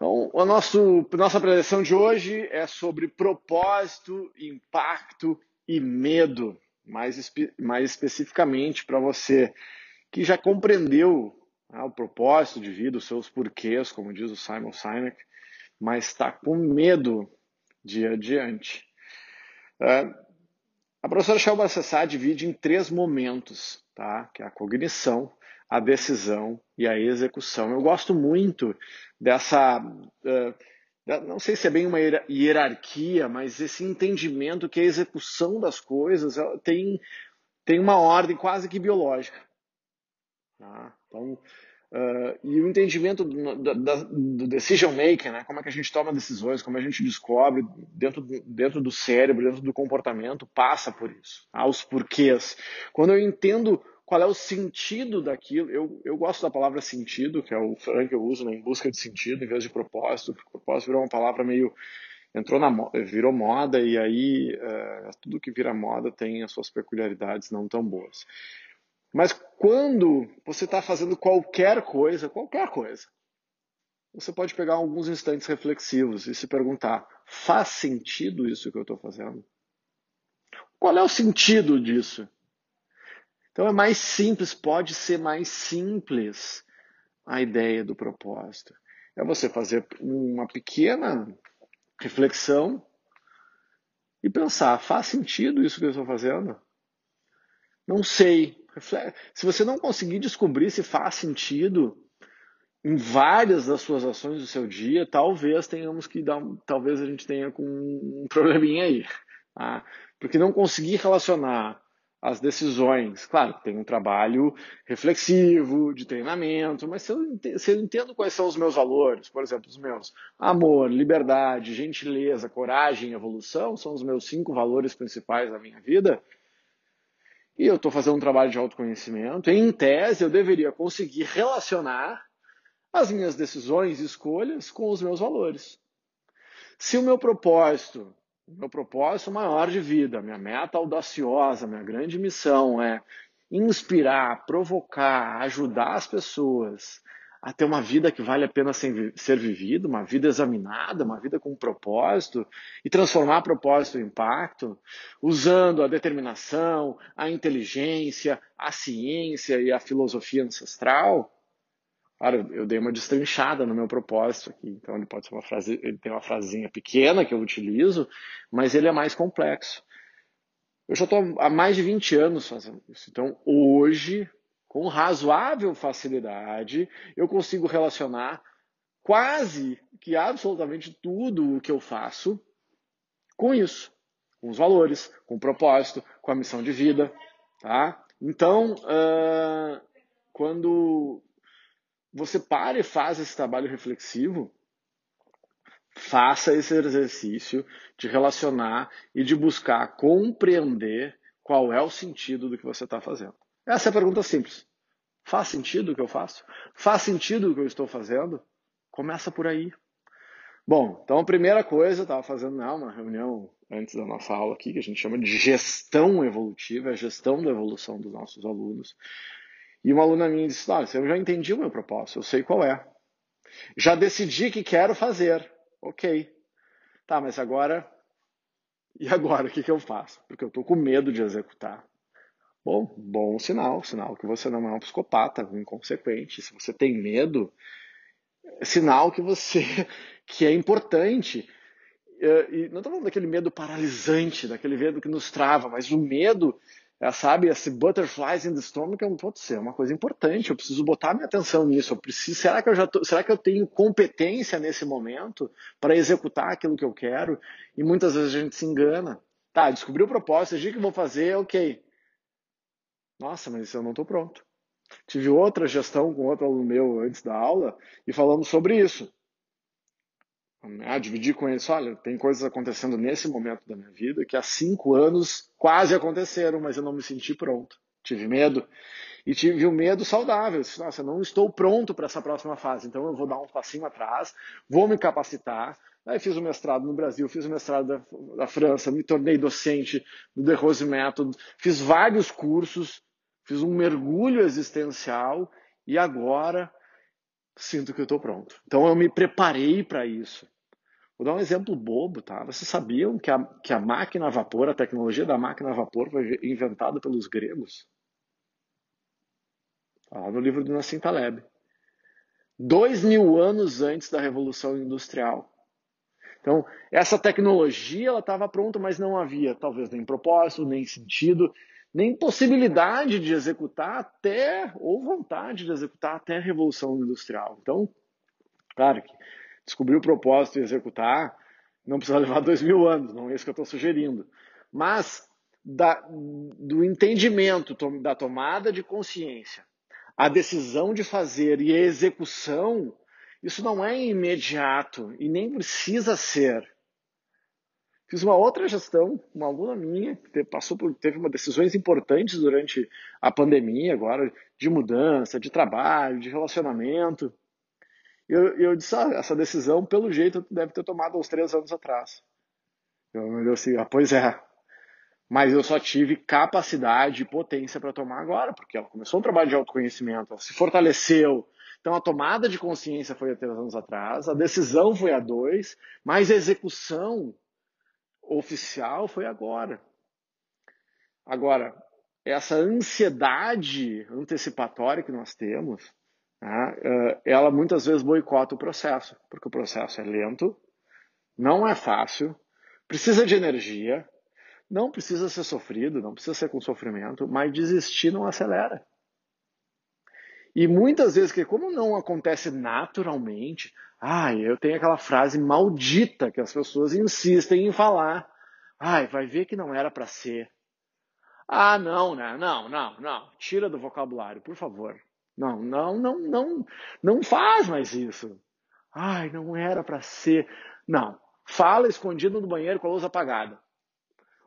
Então, a nosso, nossa preleção de hoje é sobre propósito, impacto e medo, mais, espe mais especificamente para você que já compreendeu né, o propósito de vida, os seus porquês, como diz o Simon Sinek, mas está com medo de ir adiante. Uh, a professora Shelba Sassá divide em três momentos, tá? que é a cognição, a decisão e a execução. Eu gosto muito dessa. Uh, não sei se é bem uma hierarquia, mas esse entendimento que a execução das coisas tem, tem uma ordem quase que biológica. Tá? Então, uh, e o entendimento do, do, do, decision making, né? como é que a gente toma decisões, como a gente descobre dentro, dentro do cérebro, dentro do comportamento, passa por isso. Tá? Os porquês. Quando eu entendo qual é o sentido daquilo. Eu, eu gosto da palavra sentido, que é o que eu uso né, em busca de sentido, em vez de propósito, porque propósito virou uma palavra meio. entrou na virou moda, e aí uh, tudo que vira moda tem as suas peculiaridades não tão boas. Mas quando você está fazendo qualquer coisa, qualquer coisa, você pode pegar alguns instantes reflexivos e se perguntar: faz sentido isso que eu estou fazendo? Qual é o sentido disso? Então é mais simples, pode ser mais simples a ideia do propósito. É você fazer uma pequena reflexão e pensar: faz sentido isso que eu estou fazendo? Não sei. Se você não conseguir descobrir se faz sentido em várias das suas ações do seu dia, talvez tenhamos que dar, talvez a gente tenha com um probleminha aí, tá? porque não conseguir relacionar as decisões. Claro, tem um trabalho reflexivo, de treinamento, mas se eu, entendo, se eu entendo quais são os meus valores, por exemplo, os meus amor, liberdade, gentileza, coragem, evolução, são os meus cinco valores principais da minha vida, e eu estou fazendo um trabalho de autoconhecimento, em tese eu deveria conseguir relacionar as minhas decisões e escolhas com os meus valores. Se o meu propósito meu propósito maior de vida, minha meta audaciosa, minha grande missão é inspirar, provocar, ajudar as pessoas a ter uma vida que vale a pena ser vivida, uma vida examinada, uma vida com propósito e transformar propósito em impacto, usando a determinação, a inteligência, a ciência e a filosofia ancestral, Claro, eu dei uma destrinchada no meu propósito aqui, então ele pode ser uma frase, ele tem uma frasinha pequena que eu utilizo, mas ele é mais complexo. Eu já estou há mais de 20 anos fazendo isso, então hoje, com razoável facilidade, eu consigo relacionar quase que absolutamente tudo o que eu faço com isso, com os valores, com o propósito, com a missão de vida, tá? Então, uh, quando você para e faz esse trabalho reflexivo, faça esse exercício de relacionar e de buscar compreender qual é o sentido do que você está fazendo. Essa é a pergunta simples. Faz sentido o que eu faço? Faz sentido o que eu estou fazendo? Começa por aí. Bom, então a primeira coisa, eu estava fazendo né, uma reunião antes da nossa aula aqui, que a gente chama de gestão evolutiva, a gestão da evolução dos nossos alunos. E uma aluna minha disse: Olha, eu já entendi o meu propósito, eu sei qual é. Já decidi que quero fazer. Ok. Tá, mas agora. E agora, o que, que eu faço? Porque eu estou com medo de executar. Bom, bom sinal, sinal que você não é um psicopata, um inconsequente. Se você tem medo, é sinal que você que é importante. E não estou falando daquele medo paralisante, daquele medo que nos trava, mas o medo sabe, esse butterflies in the stomach não pode ser uma coisa importante. Eu preciso botar minha atenção nisso. Eu preciso, será que eu já tô, será que eu tenho competência nesse momento para executar aquilo que eu quero? E muitas vezes a gente se engana. Tá, descobri o propósito, o que vou fazer, ok. Nossa, mas eu não estou pronto. Tive outra gestão com outro aluno meu antes da aula e falamos sobre isso. Ah, dividir com eles, olha, tem coisas acontecendo nesse momento da minha vida que há cinco anos quase aconteceram, mas eu não me senti pronto. Tive medo. E tive um medo saudável. Nossa, eu não estou pronto para essa próxima fase, então eu vou dar um passinho atrás, vou me capacitar. Aí fiz o mestrado no Brasil, fiz o mestrado da, da França, me tornei docente do The Rose Method, fiz vários cursos, fiz um mergulho existencial e agora sinto que eu estou pronto. Então eu me preparei para isso. Vou dar um exemplo bobo, tá? Vocês sabiam que a, que a máquina a vapor, a tecnologia da máquina a vapor foi inventada pelos gregos? Está lá no livro do Nassim Taleb. Dois mil anos antes da Revolução Industrial. Então, essa tecnologia ela estava pronta, mas não havia talvez nem propósito, nem sentido, nem possibilidade de executar até, ou vontade de executar até a Revolução Industrial. Então, claro que descobrir o propósito e executar, não precisa levar dois mil anos, não é isso que eu estou sugerindo. Mas da, do entendimento, da tomada de consciência, a decisão de fazer e a execução, isso não é imediato e nem precisa ser. Fiz uma outra gestão, uma aluna minha, que passou por, teve uma decisões importantes durante a pandemia, agora, de mudança, de trabalho, de relacionamento. Eu, eu disse, ah, essa decisão, pelo jeito, deve ter tomado uns três anos atrás. Eu me assim, ah, pois é. Mas eu só tive capacidade e potência para tomar agora, porque ela começou um trabalho de autoconhecimento, ela se fortaleceu. Então a tomada de consciência foi há três anos atrás, a decisão foi há dois, mas a execução oficial foi agora. Agora, essa ansiedade antecipatória que nós temos, né, eh, ela muitas vezes boicota o processo, porque o processo é lento, não é fácil, precisa de energia, não precisa ser sofrido, não precisa ser com sofrimento, mas desistir não acelera. E muitas vezes, que como não acontece naturalmente, ai, eu tenho aquela frase maldita que as pessoas insistem em falar. Ai, vai ver que não era para ser. Ah, não, né? Não, não, não. Tira do vocabulário, por favor. Não, não, não, não, não faz mais isso. Ai, não era para ser. Não. Fala escondido no banheiro com a luz apagada.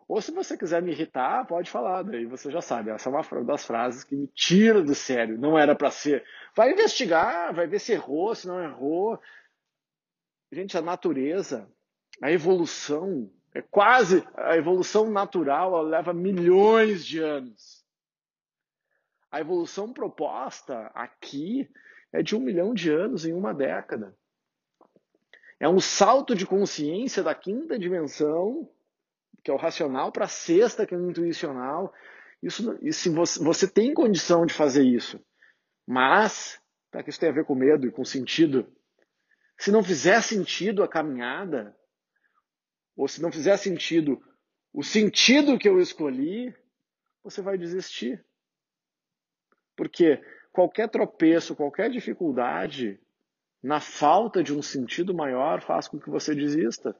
Ou se você quiser me irritar, pode falar, daí você já sabe. Essa é uma das frases que me tira do sério. Não era para ser. Vai investigar, vai ver se errou, se não errou. Gente, a natureza, a evolução, é quase a evolução natural, ela leva milhões de anos. A evolução proposta aqui é de um milhão de anos em uma década. É um salto de consciência da quinta dimensão, que é o racional, para a sexta, que é o intuicional. Isso, se você, você tem condição de fazer isso. Mas, tá, que isso tem a ver com medo e com sentido. Se não fizer sentido a caminhada, ou se não fizer sentido o sentido que eu escolhi, você vai desistir. Porque qualquer tropeço, qualquer dificuldade, na falta de um sentido maior, faz com que você desista.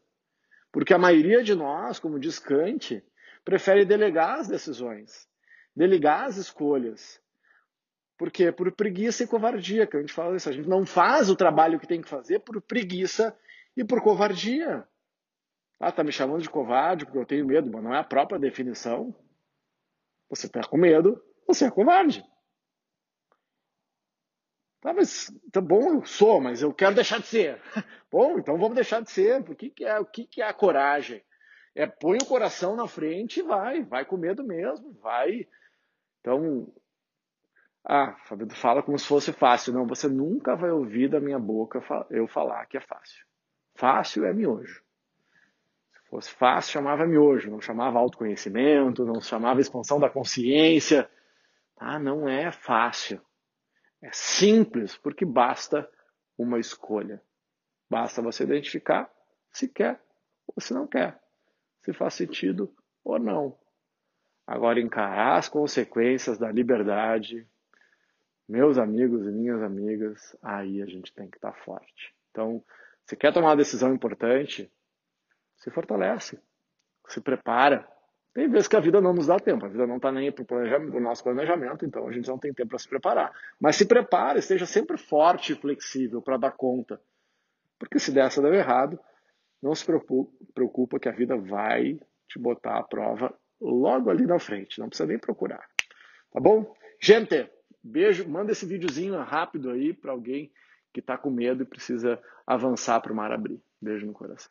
Porque a maioria de nós, como diz Kant, prefere delegar as decisões, delegar as escolhas. Por quê? Por preguiça e covardia, que a gente fala isso. A gente não faz o trabalho que tem que fazer por preguiça e por covardia. Ah, tá me chamando de covarde porque eu tenho medo, mas não é a própria definição. Você está com medo, você é covarde. Tá, mas tá bom, eu sou, mas eu quero deixar de ser. Bom, então vamos deixar de ser. O que, que é, o que, que é a coragem? É põe o coração na frente e vai, vai com medo mesmo, vai. Então, ah, Fábio, fala como se fosse fácil. Não, você nunca vai ouvir da minha boca eu falar que é fácil. Fácil é miojo. Se fosse fácil, chamava miojo, não chamava autoconhecimento, não chamava expansão da consciência. Ah, não é fácil. É simples, porque basta uma escolha. Basta você identificar se quer ou se não quer, se faz sentido ou não. Agora, encarar as consequências da liberdade, meus amigos e minhas amigas, aí a gente tem que estar forte. Então, se quer tomar uma decisão importante, se fortalece, se prepara, tem vezes que a vida não nos dá tempo, a vida não está nem para o nosso planejamento, então a gente não tem tempo para se preparar. Mas se prepare, esteja sempre forte e flexível para dar conta. Porque se dessa der errado, não se preocupa que a vida vai te botar à prova logo ali na frente, não precisa nem procurar. Tá bom? Gente, beijo, manda esse videozinho rápido aí para alguém que está com medo e precisa avançar para o mar abrir. Beijo no coração.